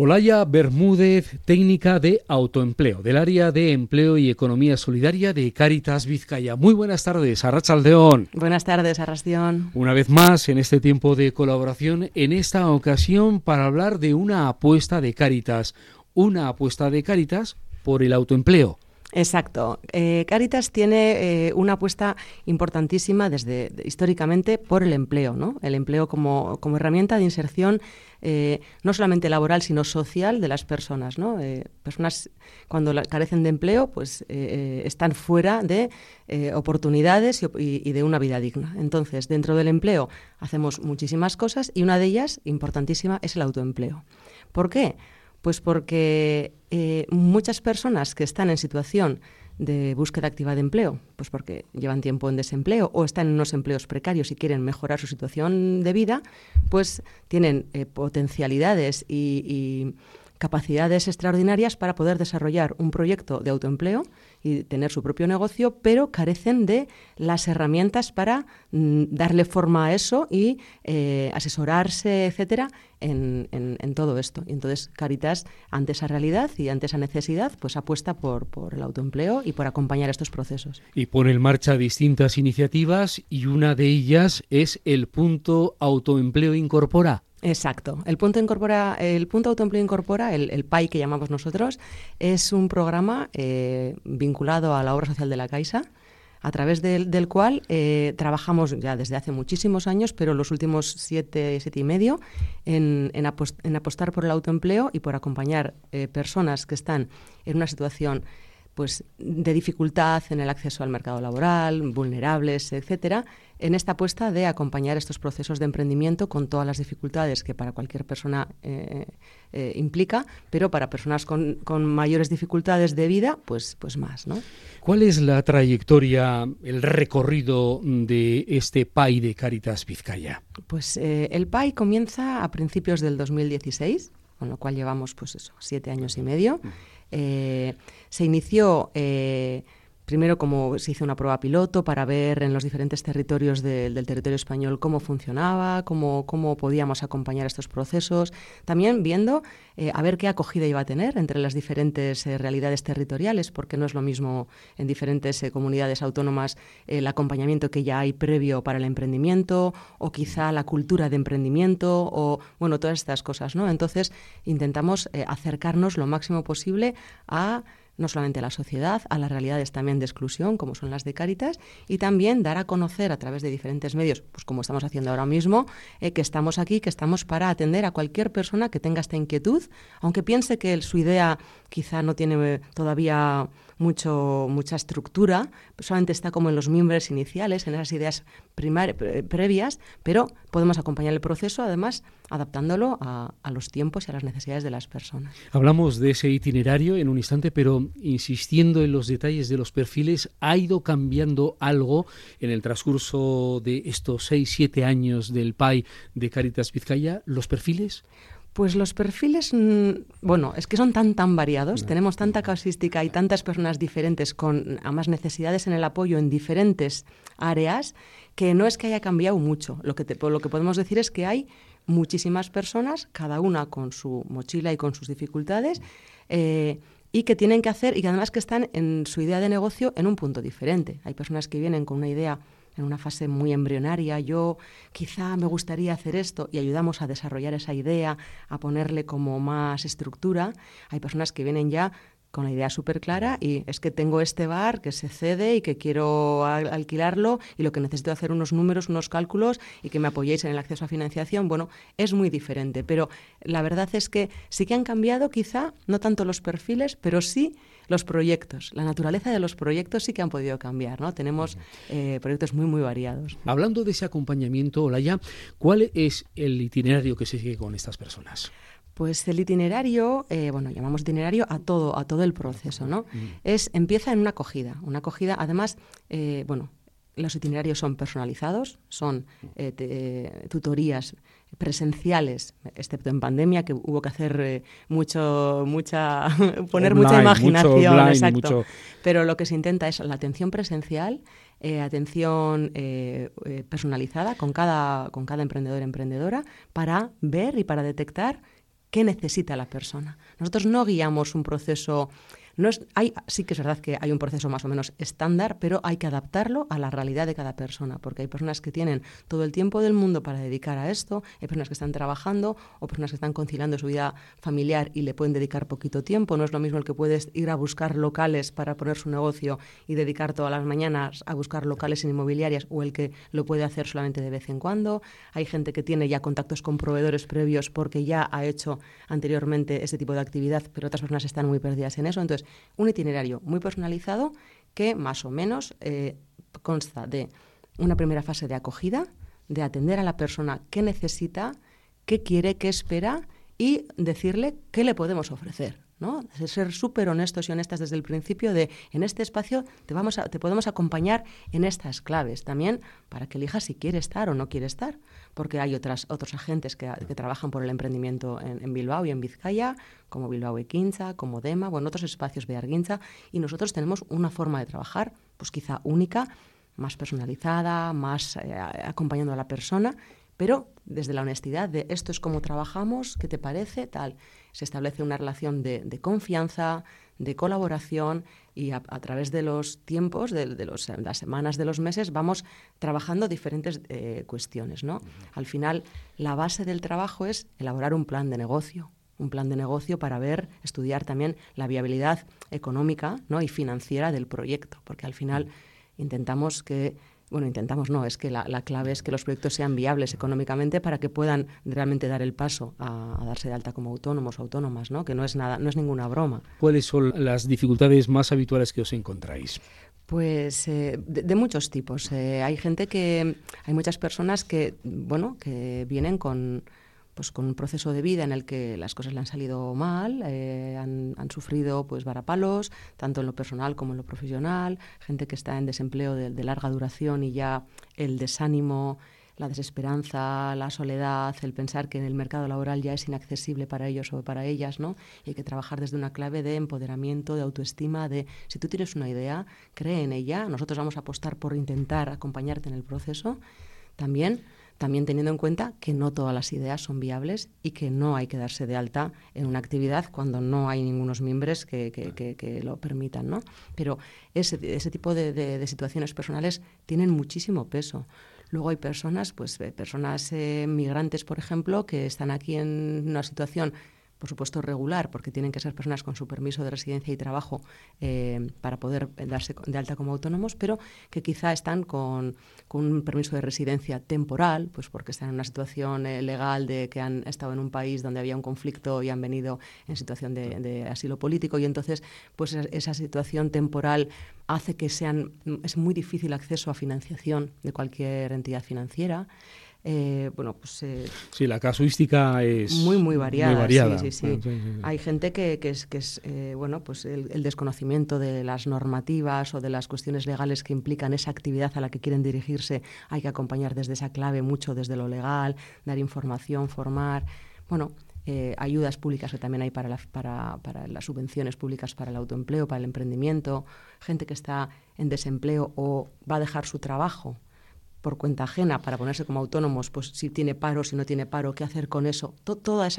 Olaya Bermúdez, técnica de autoempleo, del área de empleo y economía solidaria de Caritas Vizcaya. Muy buenas tardes, Arrachaldeón. Buenas tardes, Arrastión. Una vez más, en este tiempo de colaboración, en esta ocasión para hablar de una apuesta de Caritas, una apuesta de Caritas por el autoempleo. Exacto. Eh, Caritas tiene eh, una apuesta importantísima desde históricamente por el empleo, ¿no? El empleo como, como herramienta de inserción eh, no solamente laboral sino social de las personas, ¿no? personas cuando carecen de empleo, pues están fuera de oportunidades y, y de una vida digna. Entonces, dentro del empleo hacemos muchísimas cosas y una de ellas importantísima es el autoempleo. ¿Por qué? Pues porque eh, muchas personas que están en situación de búsqueda activa de empleo, pues porque llevan tiempo en desempleo o están en unos empleos precarios y quieren mejorar su situación de vida, pues tienen eh, potencialidades y capacidades extraordinarias para poder desarrollar un proyecto de autoempleo y tener su propio negocio, pero carecen de las herramientas para mm, darle forma a eso y eh, asesorarse, etcétera, en, todo esto. Y entonces Caritas, ante esa realidad y ante esa necesidad, pues apuesta por, por el autoempleo y por acompañar estos procesos. Y pone en marcha distintas iniciativas y una de ellas es el punto autoempleo incorpora. Exacto. El punto incorpora, el punto autoempleo incorpora, el, el, PAI que llamamos nosotros, es un programa eh, vinculado a la obra social de la Caixa, a través del, cual eh, trabajamos ya desde hace muchísimos años, pero los últimos siete, siete y medio, en, en, apostar por el autoempleo y por acompañar eh, personas que están en una situación pues, de dificultad en el acceso al mercado laboral, vulnerables, etcétera, en esta apuesta de acompañar estos procesos de emprendimiento con todas las dificultades que para cualquier persona eh, eh, implica, pero para personas con, mayores dificultades de vida, pues, pues más. ¿no? ¿Cuál es la trayectoria, el recorrido de este PAI de Caritas Vizcaya? Pues eh, el PAI comienza a principios del 2016, con lo cual llevamos pues eso, siete años y medio. Eh, se inició eh, primero como se hizo una prueba piloto para ver en los diferentes territorios del territorio español cómo funcionaba, cómo, cómo podíamos acompañar estos procesos, también viendo eh, a ver qué acogida iba a tener entre las diferentes realidades territoriales, porque no es lo mismo en diferentes comunidades autónomas el acompañamiento que ya hay previo para el emprendimiento o quizá la cultura de emprendimiento o bueno, todas estas cosas, ¿no? Entonces intentamos acercarnos lo máximo posible a no solamente a la sociedad, a las realidades también de exclusión, como son las de Cáritas, y también dar a conocer a través de diferentes medios, pues como estamos haciendo ahora mismo, eh, que estamos aquí, que estamos para atender a cualquier persona que tenga esta inquietud, aunque piense que su idea quizá no tiene eh, todavía mucho, mucha estructura, solamente está como en los miembros iniciales, en esas ideas previas, pero podemos acompañar el proceso, además, adaptándolo a, a, los tiempos y a las necesidades de las personas. Hablamos de ese itinerario en un instante, pero insistiendo en los detalles de los perfiles, ¿ha ido cambiando algo en el transcurso de estos seis, siete años del PAI de Caritas Vizcaya? ¿Los perfiles? Pues los perfiles, bueno, es que son tan, tan variados, tenemos tanta casística y tantas personas diferentes con más necesidades en el apoyo en diferentes áreas, que no es que haya cambiado mucho. Lo que, lo que podemos decir es que hay muchísimas personas, cada una con su mochila y con sus dificultades, eh, y que tienen que hacer, y que además que están en su idea de negocio en un punto diferente. Hay personas que vienen con una idea en una fase muy embrionaria, yo quizá me gustaría hacer esto y ayudamos a desarrollar esa idea, a ponerle como más estructura. Hay personas que vienen ya con la idea súper clara y es que tengo este bar que se cede y que quiero alquilarlo y lo que necesito hacer unos números, unos cálculos y que me apoyéis en el acceso a financiación, bueno, es muy diferente, pero la verdad es que sí que han cambiado quizá, no tanto los perfiles, pero sí los proyectos. La naturaleza de los proyectos sí que han podido cambiar, ¿no? Tenemos eh, proyectos muy, muy variados. Hablando de ese acompañamiento, Olaya, ¿cuál es el itinerario que se sigue con estas personas? Pues el itinerario, eh, bueno, llamamos itinerario a todo, a todo el proceso, ¿no? Es, empieza en una acogida. Una acogida, además, eh, bueno, los itinerarios son personalizados, son eh, tutorías presenciales, excepto en pandemia, que hubo que hacer mucho, mucha, poner mucha imaginación, exacto. Pero lo que se intenta es la atención presencial, atención personalizada con cada, con cada emprendedor emprendedora para ver y para detectar qué necesita la persona. Nosotros no guiamos un proceso no es, hay, sí que es verdad que hay un proceso más o menos estándar, pero hay que adaptarlo a la realidad de cada persona, porque hay personas que tienen todo el tiempo del mundo para dedicar a esto, hay personas que están trabajando o personas que están conciliando su vida familiar y le pueden dedicar poquito tiempo. No es lo mismo el que puedes ir a buscar locales para poner su negocio y dedicar todas las mañanas a buscar locales en inmobiliarias o el que lo puede hacer solamente de vez en cuando. Hay gente que tiene ya contactos con proveedores previos porque ya ha hecho anteriormente ese tipo de actividad, pero otras personas están muy perdidas en eso. Entonces, un itinerario muy personalizado que más o menos eh, consta de una primera fase de acogida, de atender a la persona qué necesita, qué quiere, qué espera y decirle qué le podemos ofrecer. ¿no? ser súper honestos y honestas desde el principio de en este espacio te, vamos a, te podemos acompañar en estas claves también para que elijas si quiere estar o no quiere estar, porque hay otras, otros agentes que, trabajan por el emprendimiento en, Bilbao y en Vizcaya, como Bilbao Equinza, como Dema, bueno, otros espacios de Arguinza, y nosotros tenemos una forma de trabajar, pues quizá única, más personalizada, más eh, acompañando a la persona, pero desde la honestidad de esto es como trabajamos, ¿qué te parece? Tal. Se establece una relación de, confianza, de colaboración y a, través de los tiempos, de, los, las semanas, de los meses, vamos trabajando diferentes eh, cuestiones. ¿no? Al final, la base del trabajo es elaborar un plan de negocio, un plan de negocio para ver, estudiar también la viabilidad económica ¿no? y financiera del proyecto, porque al final intentamos que bueno, intentamos no, es que la, clave es que los proyectos sean viables económicamente para que puedan realmente dar el paso a, darse de alta como autónomos o autónomas, ¿no? Que no es nada, no es ninguna broma. ¿Cuáles son las dificultades más habituales que os encontráis? Pues eh, de, muchos tipos. Eh, hay gente que, hay muchas personas que, bueno, que vienen con pues con un proceso de vida en el que las cosas le han salido mal, eh, han, sufrido pues varapalos, tanto en lo personal como en lo profesional, gente que está en desempleo de, larga duración y ya el desánimo, la desesperanza, la soledad, el pensar que en el mercado laboral ya es inaccesible para ellos o para ellas, ¿no? Y hay que trabajar desde una clave de empoderamiento, de autoestima, de si tú tienes una idea, cree en ella, nosotros vamos a apostar por intentar acompañarte en el proceso. También también teniendo en cuenta que no todas las ideas son viables y que no hay que darse de alta en una actividad cuando no hay ningunos miembros que, que, lo permitan. ¿no? Pero ese, ese tipo de, de, situaciones personales tienen muchísimo peso. Luego hay personas, pues eh, personas eh, migrantes, por ejemplo, que están aquí en una situación por supuesto regular, porque tienen que ser personas con su permiso de residencia y trabajo eh, para poder darse de alta como autónomos, pero que quizá están con, un permiso de residencia temporal, pues porque están en una situación eh, legal de que han estado en un país donde había un conflicto y han venido en situación de, asilo político y entonces pues esa situación temporal hace que sean es muy difícil acceso a financiación de cualquier entidad financiera. Eh, bueno, pues... Eh, sí, la casuística es... Muy, muy variada. Sí, sí, sí. Hay gente que, que es, que es eh, bueno, pues el, desconocimiento de las normativas o de las cuestiones legales que implican esa actividad a la que quieren dirigirse. Hay que acompañar desde esa clave mucho desde lo legal, dar información, formar... Bueno, ayudas públicas que también hay para, para, para, las subvenciones públicas para el autoempleo, para el emprendimiento, gente que está en desempleo o va a dejar su trabajo por cuenta ajena para ponerse como autónomos, pues si tiene paro, si no tiene paro, qué hacer con eso. Todas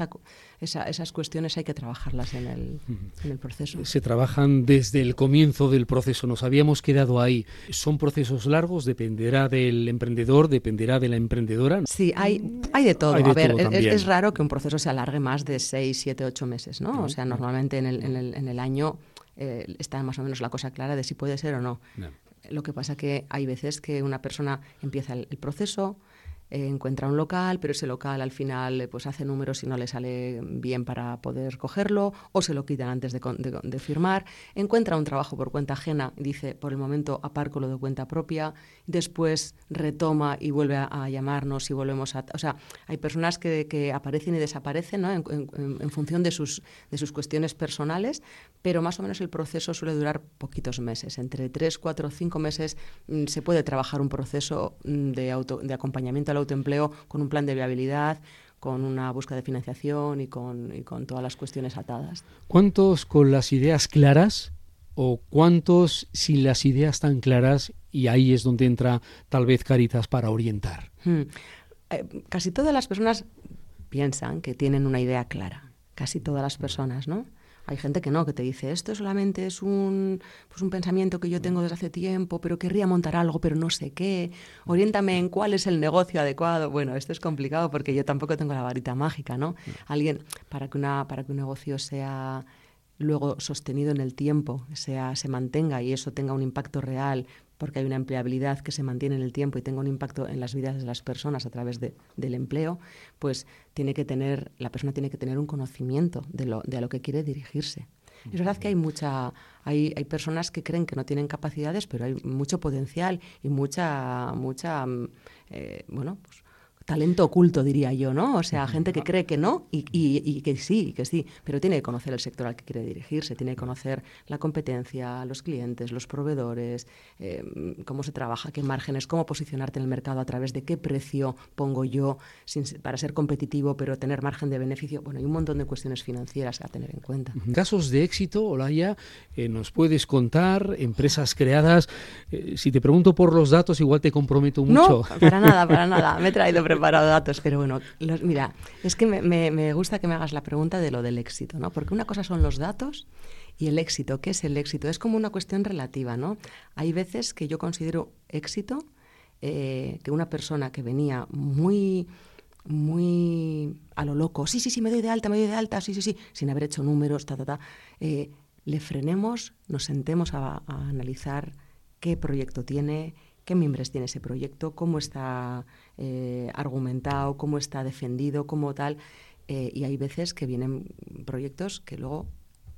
esa, esas cuestiones hay que trabajarlas en el, en el, proceso. Se trabajan desde el comienzo del proceso, nos habíamos quedado ahí. ¿Son procesos largos? ¿Dependerá del emprendedor? ¿Dependerá de la emprendedora? Sí, hay, hay de todo. A ver, es, raro que un proceso se alargue más de seis, siete, ocho meses, ¿no? O sea, normalmente en el, en el, en el año eh, está más o menos la cosa clara de si puede ser o no. Lo que pasa que hay veces que una persona empieza el, proceso, eh, encuentra un local, pero ese local al final eh, pues hace números y no le sale bien para poder cogerlo, o se lo quitan antes de, firmar, encuentra un trabajo por cuenta ajena dice, por el momento aparco lo de cuenta propia, después retoma y vuelve a, llamarnos y volvemos a... O sea, hay personas que, aparecen y desaparecen ¿no? en, función de sus, de sus cuestiones personales, pero más o menos el proceso suele durar poquitos meses, entre tres, cuatro, cinco meses mm, se puede trabajar un proceso mm, de, auto, de acompañamiento al autoempleo con un plan de viabilidad, con una búsqueda de financiación y con, y con todas las cuestiones atadas. ¿Cuántos con las ideas claras o cuántos sin las ideas tan claras y ahí es donde entra tal vez Caritas para orientar? Hmm. Eh, casi todas las personas piensan que tienen una idea clara casi todas las personas, ¿no? Hay gente que no, que te dice, esto solamente es un, pues un pensamiento que yo tengo desde hace tiempo, pero querría montar algo, pero no sé qué. Oriéntame en cuál es el negocio adecuado. Bueno, esto es complicado porque yo tampoco tengo la varita mágica, ¿no? Alguien, para que, una, para que un negocio sea luego sostenido en el tiempo, sea, se mantenga y eso tenga un impacto real, porque hay una empleabilidad que se mantiene en el tiempo y tenga un impacto en las vidas de las personas a través de, del empleo, pues tiene que tener, la persona tiene que tener un conocimiento de, lo, de a lo que quiere dirigirse. Es verdad que hay mucha, hay, hay personas que creen que no tienen capacidades, pero hay mucho potencial y mucha, mucha, mm, eh, bueno, pues talento oculto, diría yo, ¿no? O sea, gente que cree que no y, y, que sí, que sí, pero tiene que conocer el sector al que quiere dirigirse, tiene que conocer la competencia, los clientes, los proveedores, eh, cómo se trabaja, qué márgenes, cómo posicionarte en el mercado, a través de qué precio pongo yo para ser competitivo, pero tener margen de beneficio. Bueno, hay un montón de cuestiones financieras a tener en cuenta. Casos de éxito, Olaya, eh, nos puedes contar, empresas creadas. Eh, si te pregunto por los datos, igual te comprometo mucho. No, para nada, para nada. Me he traído preparado datos, pero bueno, mira, es que me, gusta que me hagas la pregunta de lo del éxito, ¿no? Porque una cosa son los datos y el éxito. ¿Qué es el éxito? Es como una cuestión relativa, ¿no? Hay veces que yo considero éxito eh, que una persona que venía muy muy a lo loco, sí, sí, sí, me doy de alta, me doy de alta, sí, sí, sí, sin haber hecho números, ta, ta, ta, eh, le frenemos, nos sentemos a, a analizar qué proyecto tiene, qué miembros tiene ese proyecto, cómo está eh, argumentado, cómo está defendido, cómo tal. Eh, y hay veces que vienen proyectos que luego,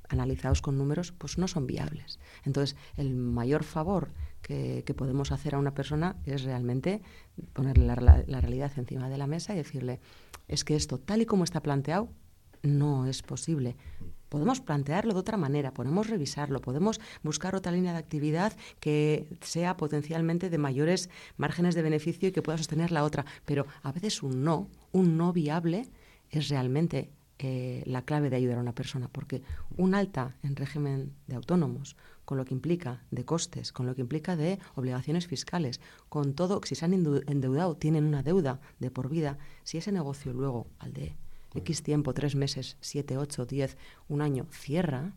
analizados con números, pues no son viables. Entonces, el mayor favor que, podemos hacer a una persona es realmente ponerle la realidad encima de la mesa y decirle, es que esto, tal y como está planteado, no es posible podemos plantearlo de otra manera, podemos revisarlo, podemos buscar otra línea de actividad que sea potencialmente de mayores márgenes de beneficio y que pueda sostener la otra. Pero a veces un no, un no viable, es realmente eh, la clave de ayudar a una persona, porque un alta en régimen de autónomos, con lo que implica de costes, con lo que implica de obligaciones fiscales, con todo, si se han endeudado, tienen una deuda de por vida, si ese negocio luego, al de X tiempo, tres meses, siete, ocho, diez, un año, cierra,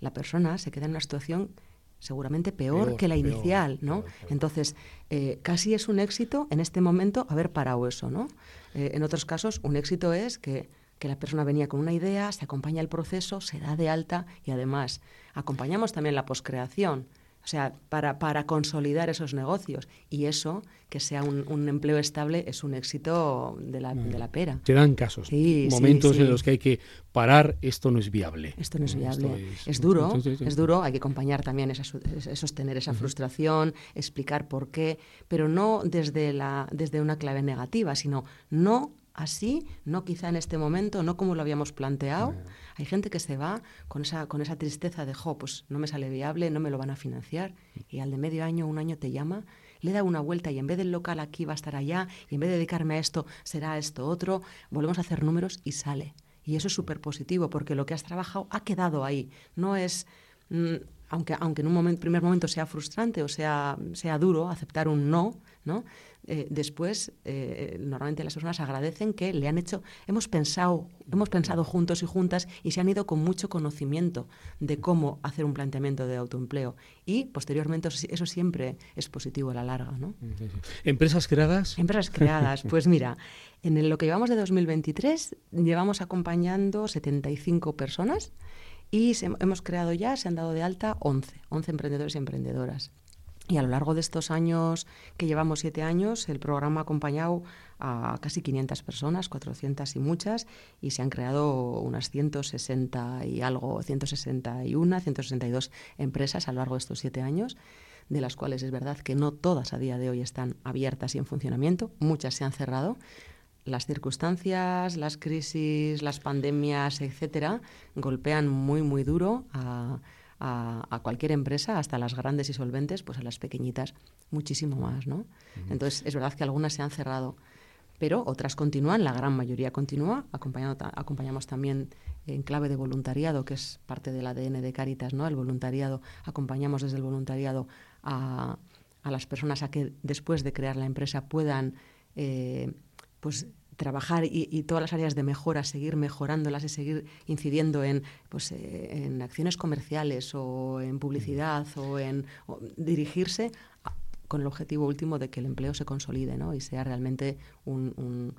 la persona se queda en una situación seguramente peor, que la inicial, ¿no? Entonces, eh, casi es un éxito en este momento haber parado eso, ¿no? Eh, en otros casos, un éxito es que, que, la persona venía con una idea, se acompaña el proceso, se da de alta y además acompañamos también la poscreación. O sea, para, para consolidar esos negocios. Y eso, que sea un, empleo estable, es un éxito de la, de la pera. Se dan casos, momentos en los que hay que parar, esto no es viable. Esto no es viable. Es, duro, es duro, hay que acompañar también, esa, sostener esa frustración, explicar por qué, pero no desde, la, desde una clave negativa, sino no así, no quizá en este momento, no como lo habíamos planteado. Hay gente que se va con esa, con esa tristeza de, jo, pues no me sale viable, no me lo van a financiar, y al de medio año, un año te llama, le da una vuelta y en vez del local aquí va a estar allá, y en vez de dedicarme a esto será esto otro, volvemos a hacer números y sale. Y eso es súper positivo, porque lo que has trabajado ha quedado ahí. No es... Mm, aunque, aunque en un primer momento sea frustrante o sea, sea duro aceptar un no, ¿no? Eh, después eh, normalmente las personas agradecen que le han hecho, hemos pensado, hemos pensado juntos y juntas y se han ido con mucho conocimiento de cómo hacer un planteamiento de autoempleo y posteriormente eso, siempre es positivo a la larga, ¿no? ¿Empresas creadas? Empresas creadas, pues mira, en lo que llevamos de 2023 llevamos acompañando 75 personas y hemos creado ya, se han dado de alta 11, 11 emprendedores y emprendedoras. Y a lo largo de estos años, que llevamos siete años, el programa ha acompañado a casi 500 personas, 400 y muchas, y se han creado unas 160 y algo, 161, 162 empresas a lo largo de estos siete años, de las cuales es verdad que no todas a día de hoy están abiertas y en funcionamiento, muchas se han cerrado. Las circunstancias, las crisis, las pandemias, etcétera, golpean muy, muy duro a a, cualquier empresa, hasta las grandes y solventes, pues a las pequeñitas muchísimo más, ¿no? Entonces, es verdad que algunas se han cerrado, pero otras continúan, la gran mayoría continúa. Acompañando, acompañamos también en clave de voluntariado, que es parte del ADN de Caritas, ¿no? El voluntariado, acompañamos desde el voluntariado a, a las personas a que después de crear la empresa puedan, eh, pues trabajar y, todas las áreas de mejora, seguir mejorándolas y seguir incidiendo en, pues, eh, en acciones comerciales o en publicidad o en dirigirse con el objetivo último de que el empleo se consolide ¿no? y sea realmente un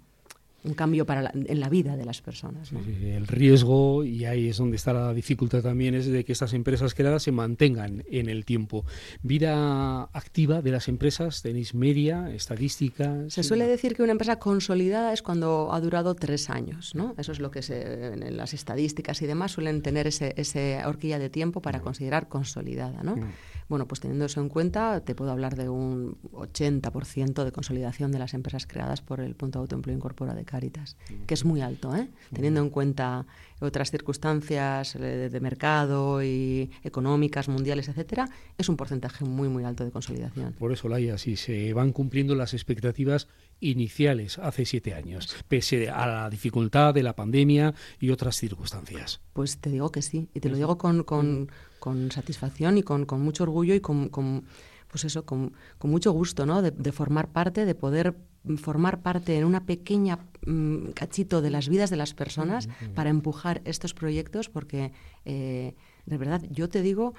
cambio para en la vida de las personas. El riesgo, y ahí es donde está la dificultad también, es de que estas empresas creadas se mantengan en el tiempo. Vida activa de las empresas, tenéis media, estadística. Se suele decir que una empresa consolidada es cuando ha durado tres años, ¿no? Eso es lo que se, en las estadísticas y demás suelen tener ese, ese horquilla de tiempo para mm. considerar consolidada, ¿no? Mm. Bueno, pues teniendo eso en cuenta, te puedo hablar de un 80% de consolidación de las empresas creadas por el punto de autoempleo incorpora de Caritas, que es muy alto, ¿eh? teniendo en cuenta otras circunstancias eh, de, mercado y económicas, mundiales, etcétera, es un porcentaje muy, muy alto de consolidación. Por eso, Laia, si se van cumpliendo las expectativas iniciales hace siete años, pese a la dificultad de la pandemia y otras circunstancias. Pues te digo que sí, y te lo digo con, con, con satisfacción y con, con, mucho orgullo y con, con pues eso, con, mucho gusto, ¿no? De, de, formar parte, de poder formar parte en una pequeña mm, cachito de las vidas de las personas para empujar estos proyectos, porque eh, de verdad yo te digo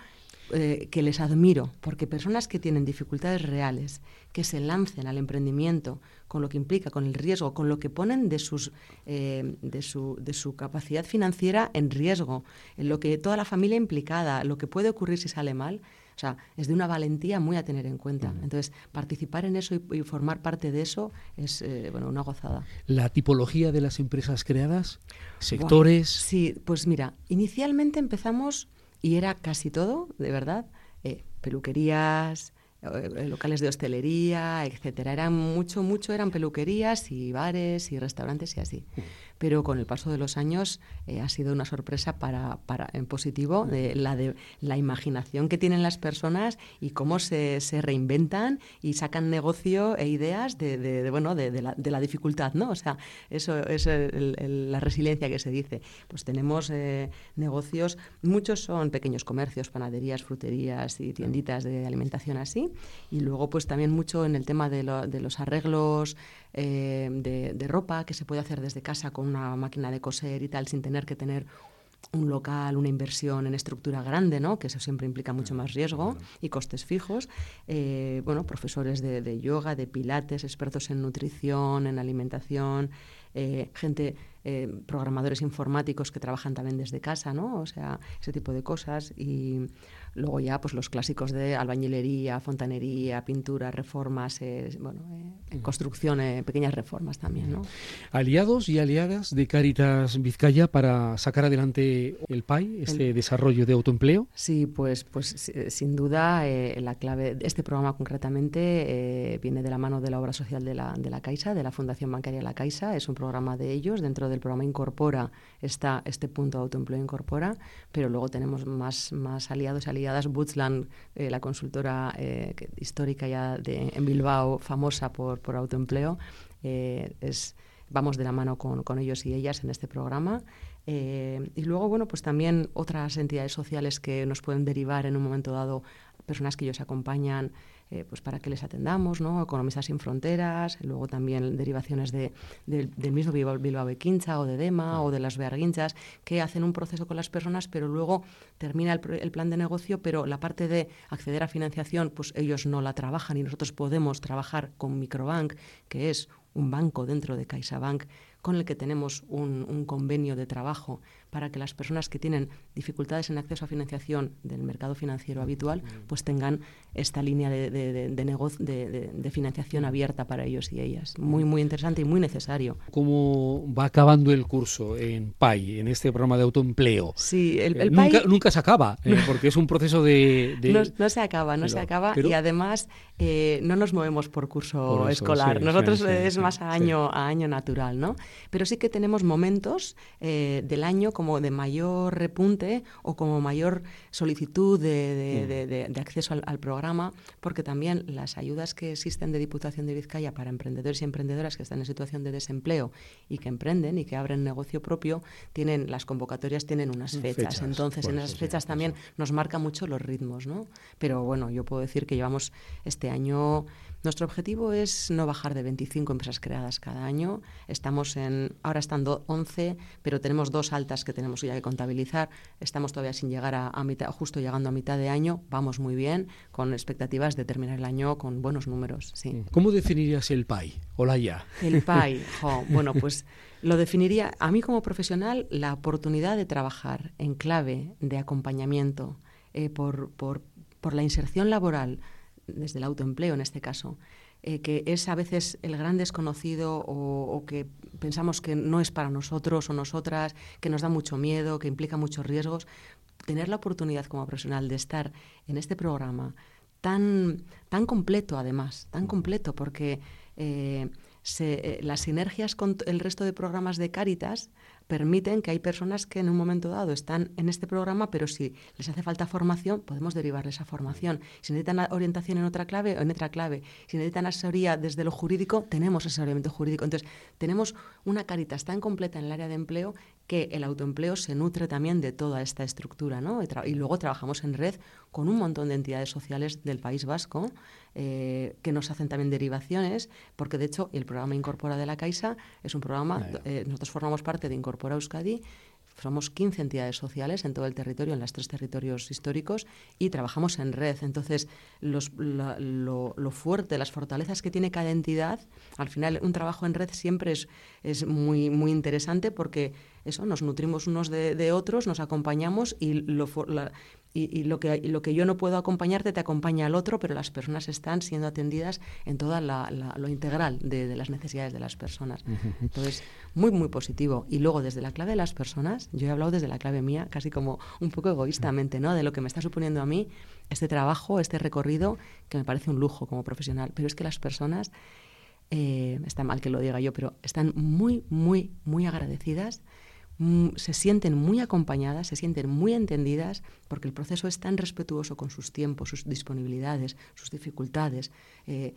eh, que les admiro, porque personas que tienen dificultades reales, que se lancen al emprendimiento con lo que implica, con el riesgo, con lo que ponen de, sus, eh, de, su, de su capacidad financiera en riesgo, en lo que toda la familia implicada, lo que puede ocurrir si sale mal, o sea, es de una valentía muy a tener en cuenta. Entonces, participar en eso y, formar parte de eso es eh, bueno, una gozada. ¿La tipología de las empresas creadas? ¿Sectores? sí, pues mira, inicialmente empezamos y era casi todo, de verdad, eh, peluquerías, eh, locales de hostelería, etcétera. Eran mucho, mucho eran peluquerías y bares y restaurantes y así pero con el paso de los años eh, ha sido una sorpresa para, para en positivo de la, de la imaginación que tienen las personas y cómo se, se reinventan y sacan negocio e ideas de, de, bueno, de, la, de, la, dificultad, ¿no? O sea, eso es la resiliencia que se dice. Pues tenemos eh, negocios, muchos son pequeños comercios, panaderías, fruterías y tienditas de alimentación así, y luego pues también mucho en el tema de, de los arreglos eh, de, de, ropa que se puede hacer desde casa con una máquina de coser y tal, sin tener que tener un local, una inversión en estructura grande, ¿no? que eso siempre implica mucho más riesgo y costes fijos. Eh, bueno, profesores de, de, yoga, de pilates, expertos en nutrición, en alimentación, eh, gente, eh, programadores informáticos que trabajan también desde casa, ¿no? O sea, ese tipo de cosas. Y luego ya, pues los clásicos de albañilería, fontanería, pintura, reformas, eh, bueno, en construcción, pequeñas reformas también, ¿no? Aliados y aliadas de Caritas Vizcaya para sacar adelante el PAI, este desarrollo de autoempleo. Sí, pues, pues sin duda la clave, este programa concretamente viene de la mano de la obra social de la, de la Caixa, de la Fundación Bancaria La Caixa. Es un programa de ellos. Dentro del programa Incorpora está este punto de autoempleo Incorpora, pero luego tenemos más, más aliados y aliadas. Bootsland, eh, la consultora eh, histórica ya de, en Bilbao, famosa por, por autoempleo, eh, es, vamos de la mano con, con, ellos y ellas en este programa. y luego, bueno, pues también otras entidades sociales que nos pueden derivar en un momento dado, personas que ellos acompañan eh, pues para que les atendamos, ¿no? Economistas sin Fronteras, luego también derivaciones de, del mismo Bilbao, Bilbao Quincha o de DEMA o de las Bearguinchas, que hacen un proceso con las personas, pero luego termina el, el, plan de negocio, pero la parte de acceder a financiación, pues ellos no la trabajan y nosotros podemos trabajar con Microbank, que es un banco dentro de CaixaBank con el que tenemos un, un, convenio de trabajo para que las personas que tienen dificultades en acceso a financiación del mercado financiero habitual pues tengan esta línea de, de, de, negocio, de, financiación abierta para ellos y ellas. Muy, muy interesante y muy necesario. ¿Cómo va acabando el curso en PAI, en este programa de autoempleo? Sí, el, el nunca, nunca, se acaba, eh, porque es un proceso de... No, no, se acaba, no se acaba y además eh, no nos movemos por curso escolar. Nosotros es más a año, a año natural, ¿no? Pero sí que tenemos momentos eh, del año como de mayor repunte o como mayor solicitud de, acceso al, programa, porque también las ayudas que existen de Diputación de Vizcaya para emprendedores y emprendedoras que están en situación de desempleo y que emprenden y que abren negocio propio, tienen las convocatorias tienen unas fechas. Entonces, en esas fechas también nos marca mucho los ritmos, ¿no? Pero bueno, yo puedo decir que llevamos este año Nuestro objetivo es no bajar de 25 empresas creadas cada año. Estamos en, ahora están 11, pero tenemos dos altas que tenemos ya que contabilizar. Estamos todavía sin llegar a, mitad, justo llegando a mitad de año. Vamos muy bien, con expectativas de terminar el año con buenos números. Sí. ¿Cómo definirías el PAI? Hola ya. El PAI, bueno, pues lo definiría a mí como profesional la oportunidad de trabajar en clave de acompañamiento eh, por, por, por la inserción laboral desde el autoempleo en este caso, eh, que es a veces el gran desconocido o, que pensamos que no es para nosotros o nosotras, que nos da mucho miedo, que implica muchos riesgos, tener la oportunidad como profesional de estar en este programa tan, tan completo además, tan completo porque eh, eh, las sinergias con el resto de programas de Cáritas permiten que hay personas que en un momento dado están en este programa, pero si les hace falta formación, podemos derivarles a formación. Si necesitan orientación en otra clave, en otra clave. Si necesitan asesoría desde lo jurídico, tenemos asesoramiento jurídico. Entonces, tenemos una Caritas tan completa en el área de empleo que el autoempleo se nutre también de toda esta estructura, ¿no? Y, luego trabajamos en red con un montón de entidades sociales del País Vasco eh, que nos hacen también derivaciones, porque de hecho el programa Incorpora de la Caixa es un programa, eh, nosotros formamos parte de Incorpora Euskadi somos 15 entidades sociales en todo el territorio, en los tres territorios históricos, y trabajamos en red. Entonces, los, lo, lo, fuerte, las fortalezas que tiene cada entidad, al final un trabajo en red siempre es, es muy, muy interesante porque eso, nos nutrimos unos de, otros, nos acompañamos y lo, y, lo, que, lo que yo no puedo acompañarte te acompaña al otro, pero las personas están siendo atendidas en toda la, lo integral de, las necesidades de las personas. Entonces, muy, muy positivo. Y luego, desde la clave de las personas, yo he hablado desde la clave mía, casi como un poco egoístamente, ¿no? De lo que me está suponiendo a mí este trabajo, este recorrido, que me parece un lujo como profesional. Pero es que las personas, eh, está mal que lo diga yo, pero están muy, muy, muy agradecidas se sienten muy acompañadas, se sienten muy entendidas, porque el proceso es tan respetuoso con sus tiempos, sus disponibilidades, sus dificultades. Eh,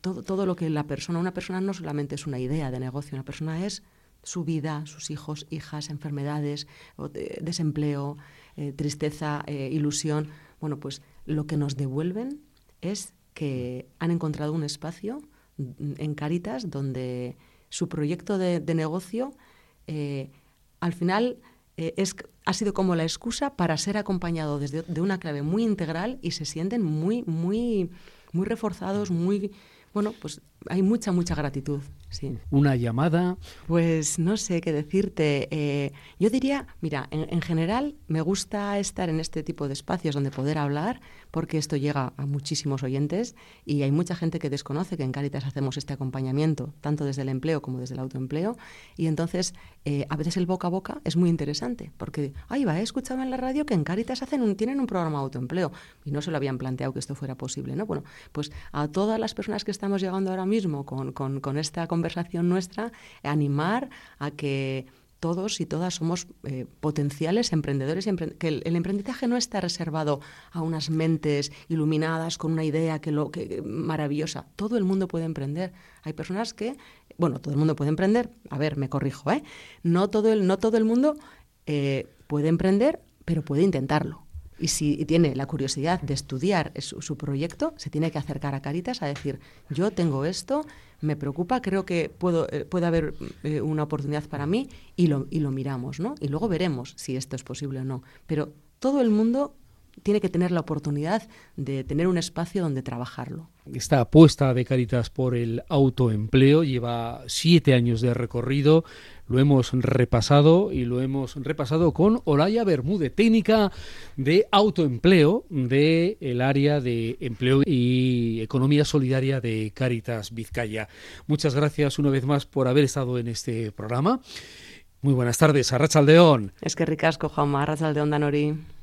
todo, todo lo que la persona, una persona no solamente es una idea de negocio, una persona es su vida, sus hijos, hijas, enfermedades, desempleo, eh, tristeza, eh, ilusión. Bueno, pues lo que nos devuelven es que han encontrado un espacio mm, en Caritas donde su proyecto de, negocio al final eh, es, ha sido como la excusa para ser acompañado desde de una clave muy integral y se sienten muy, muy, muy reforzados, muy, bueno, pues hay mucha, mucha gratitud. Sí. Una llamada. Pues no sé qué decirte. Eh, yo diría, mira, en, general me gusta estar en este tipo de espacios donde poder hablar, porque esto llega a muchísimos oyentes y hay mucha gente que desconoce que en Caritas hacemos este acompañamiento, tanto desde el empleo como desde el autoempleo. Y entonces, eh, a veces el boca a boca es muy interesante, porque, ahí va, he escuchado en la radio que en Caritas hacen un, tienen un programa de autoempleo y no se lo habían planteado que esto fuera posible. ¿no? Bueno, pues a todas las personas que estamos llegando ahora mismo con, con, esta conversación nuestra, animar a que todos y todas somos eh, potenciales emprendedores, que el, emprendizaje no está reservado a unas mentes iluminadas con una idea que lo que maravillosa. Todo el mundo puede emprender. Hay personas que, bueno, todo el mundo puede emprender. A ver, me corrijo, ¿eh? No todo el, no todo el mundo eh, puede emprender, pero puede intentarlo. Y si tiene la curiosidad de estudiar su, proyecto, se tiene que acercar a Caritas a decir, yo tengo esto, me preocupa, creo que puedo, eh, puede haber eh, una oportunidad para mí y lo, y lo miramos, ¿no? Y luego veremos si esto es posible o no. Pero todo el mundo tiene que tener la oportunidad de tener un espacio donde trabajarlo. Esta apuesta de Caritas por el autoempleo lleva siete años de recorrido. Lo hemos repasado y lo hemos repasado con Olaya Bermúdez, técnica de autoempleo del el área de empleo y economía solidaria de Caritas Vizcaya. Muchas gracias una vez más por haber estado en este programa. Muy buenas tardes, Arrachaldeón. Es que ricasco, Juanma, Arrachaldeón Danori.